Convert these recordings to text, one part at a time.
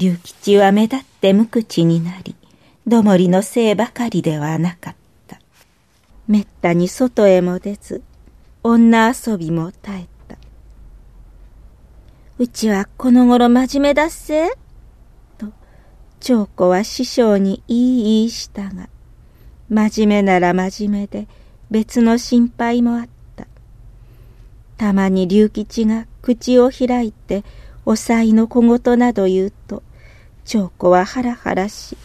龍吉は目立って無口になり、どもりのせいばかりではなかった。めったに外へも出ず、女遊びも絶えた。うちはこの頃真面目だっせ？と、長子は師匠に言い言いしたが、真面目なら真面目で別の心配もあった。たまに龍吉が口を開いてお妻の小言など言うと、長子はハラハラし、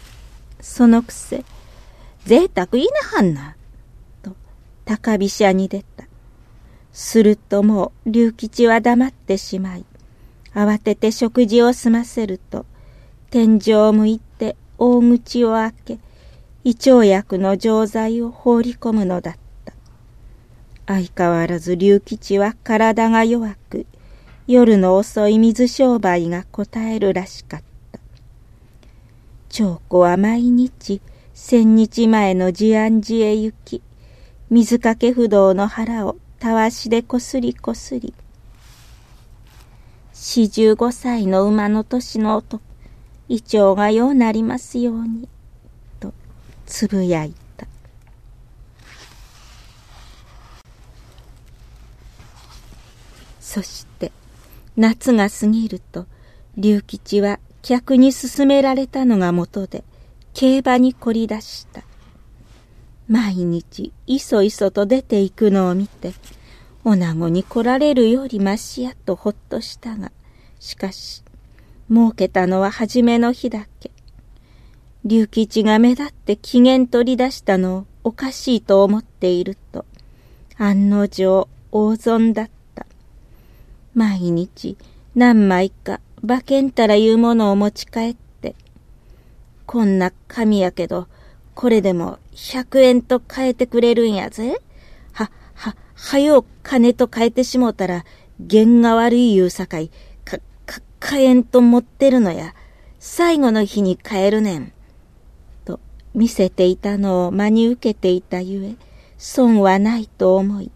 そのくせ、贅沢いなはんな、と高飛車に出た。するともう龍吉は黙ってしまい、慌てて食事を済ませると、天井を向いて大口を開け、胃腸薬の錠剤を放り込むのだった。相変わらず龍吉は体が弱く、夜の遅い水商売が答えるらしかった。長子は毎日千日前の治安寺へ行き、水かけ不動の腹をたわしでこすりこすり、四十五歳の馬の年の男、胃腸がようなりますように、とつぶやいた。そして、夏が過ぎると龍吉は客に勧められたのがもとで競馬に凝り出した。毎日いそいそと出ていくのを見て女子に来られるよりましやとほっとしたがしかし儲けたのは初めの日だけ。龍吉が目立って機嫌取り出したのをおかしいと思っていると案の定大損だった。毎日何枚か馬券たらいうものを持ち帰って、こんな紙やけど、これでも100円と変えてくれるんやぜ。は、は、はよ金と変えてしもうたら、弦が悪い言うさかい、か、か、買えんと持ってるのや。最後の日に変えるねん。と見せていたのを真に受けていたゆえ、損はないと思い、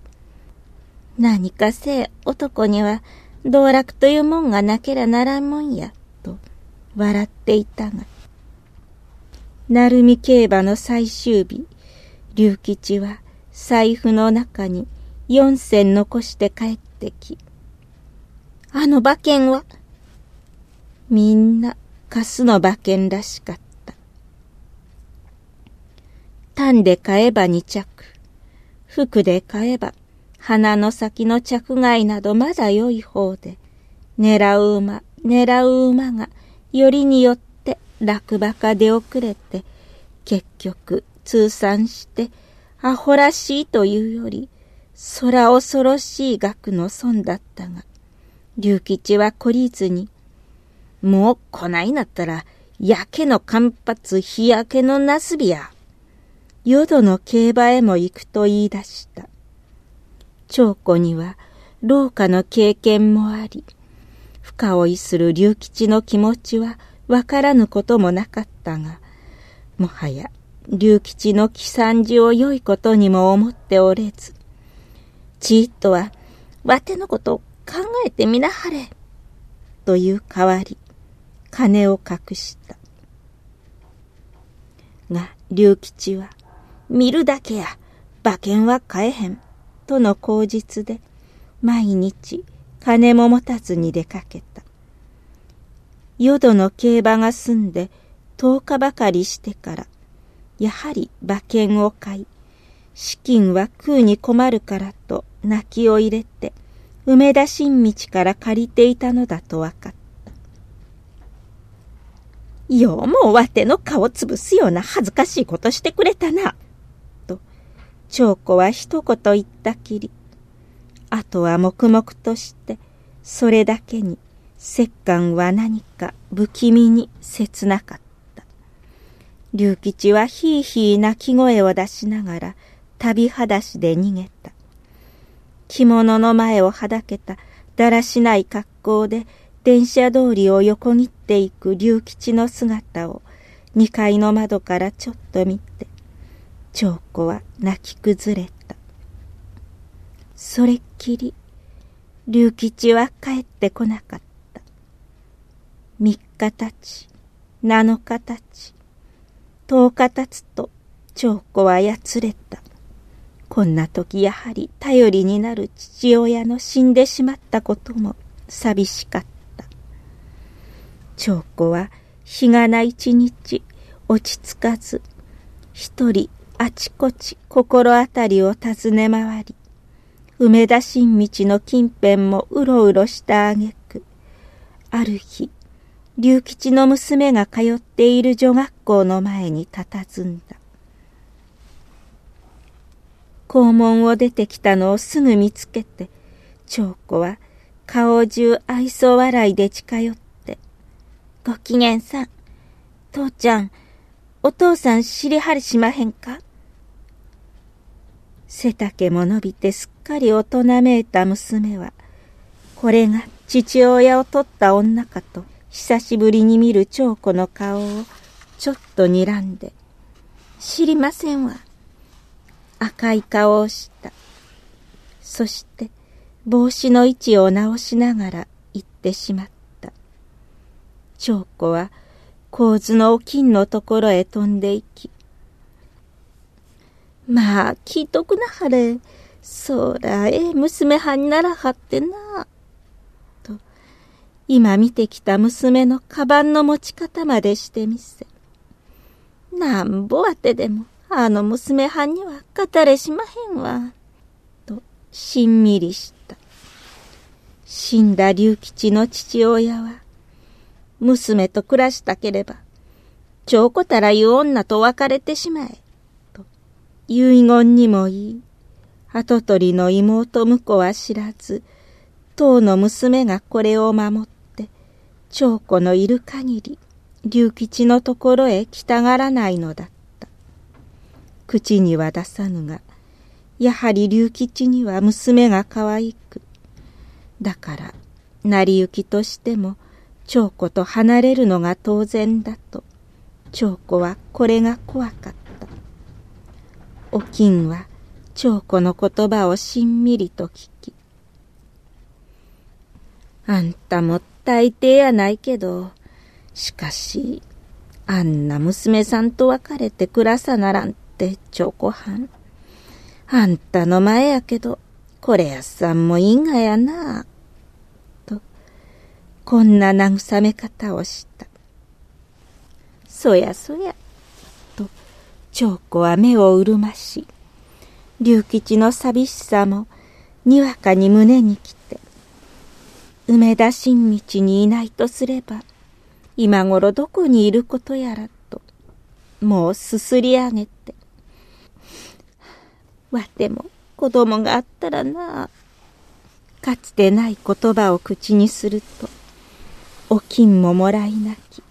何かせえ男には道楽というもんがなけりゃならんもんや、と笑っていたが、鳴海競馬の最終日、龍吉は財布の中に四銭残して帰ってき、あの馬券はみんなカスの馬券らしかった。単で買えば二着、服で買えば鼻の先の着外などまだ良い方で、狙う馬、狙う馬がよりによって落馬か出遅れて、結局通算してアホらしいというより、空恐ろしい額の損だったが、龍吉は懲りずに、もう来ないなったら、焼けの間髪日焼けのなすびや。淀の競馬へも行くと言い出した。長子には廊下の経験もあり、深追いする龍吉の気持ちはわからぬこともなかったが、もはや龍吉の喜惨事を良いことにも思っておれず、ちいっとは、わてのことを考えてみなはれ、という代わり、金を隠した。が、龍吉は、見るだけや、馬券は買えへん。との口実で毎日金も持たずに出かけた。淀の競馬が済んで10日ばかりしてからやはり馬券を買い資金は食うに困るからと泣きを入れて梅田新道から借りていたのだと分かった。ようもわての顔つぶすような恥ずかしいことしてくれたな。長子は一言言ったきり、あとは黙々として、それだけに石棺は何か不気味に切なかった。龍吉はひいひい泣き声を出しながら旅裸足で逃げた。着物の前をはだけただらしない格好で電車通りを横切っていく龍吉の姿を二階の窓からちょっと見て、長子は泣き崩れた。それっきり、龍吉は帰ってこなかった。三日たち、七日たち、十日たつと長子はやつれた。こんな時やはり頼りになる父親の死んでしまったことも寂しかった。長子は日がな一日落ち着かず、一人あちこち心当たりを尋ね回り、梅田新道の近辺もうろうろしたあげく、ある日、龍吉の娘が通っている女学校の前に佇んだ。校門を出てきたのをすぐ見つけて、長子は顔中愛想笑いで近寄って、ご機嫌さん、父ちゃん、お父さん知りはりしまへんか？背丈も伸びてすっかり大人めいた娘は、これが父親を取った女かと、久しぶりに見る長子の顔をちょっと睨んで、知りませんわ。赤い顔をした。そして、帽子の位置を直しながら言ってしまった。長子は、構図のお金のところへ飛んでいき、まあ、聞いとくなはれ。そら、ええ娘はんにならはってな。と、今見てきた娘のカバンの持ち方までしてみせ。なんぼあてでも、あの娘はんには語れしまへんわ。と、しんみりした。死んだ龍吉の父親は、娘と暮らしたければ、ちょうこたらいう女と別れてしまえ。遺言にもいい。跡取りの妹婿は知らず、当の娘がこれを守って、長子のいる限り、龍吉のところへ来たがらないのだった。口には出さぬが、やはり龍吉には娘が可愛く、だから、成り行きとしても、長子と離れるのが当然だと、長子はこれが怖かった。お金は長子の言葉をしんみりと聞き、あんたも大抵やないけど、しかし、あんな娘さんと別れて暮らさならんって長子はん。あんたの前やけど、これやさんも因果やな。と、こんな慰め方をした。そやそや。長子は目を潤まし、龍吉の寂しさもにわかに胸に来て、梅田新道にいないとすれば、今頃どこにいることやらと、もうすすり上げて、わても子供があったらなかつてない言葉を口にすると、お金ももらい泣き、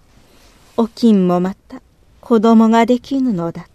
お金もまた子供ができぬのだ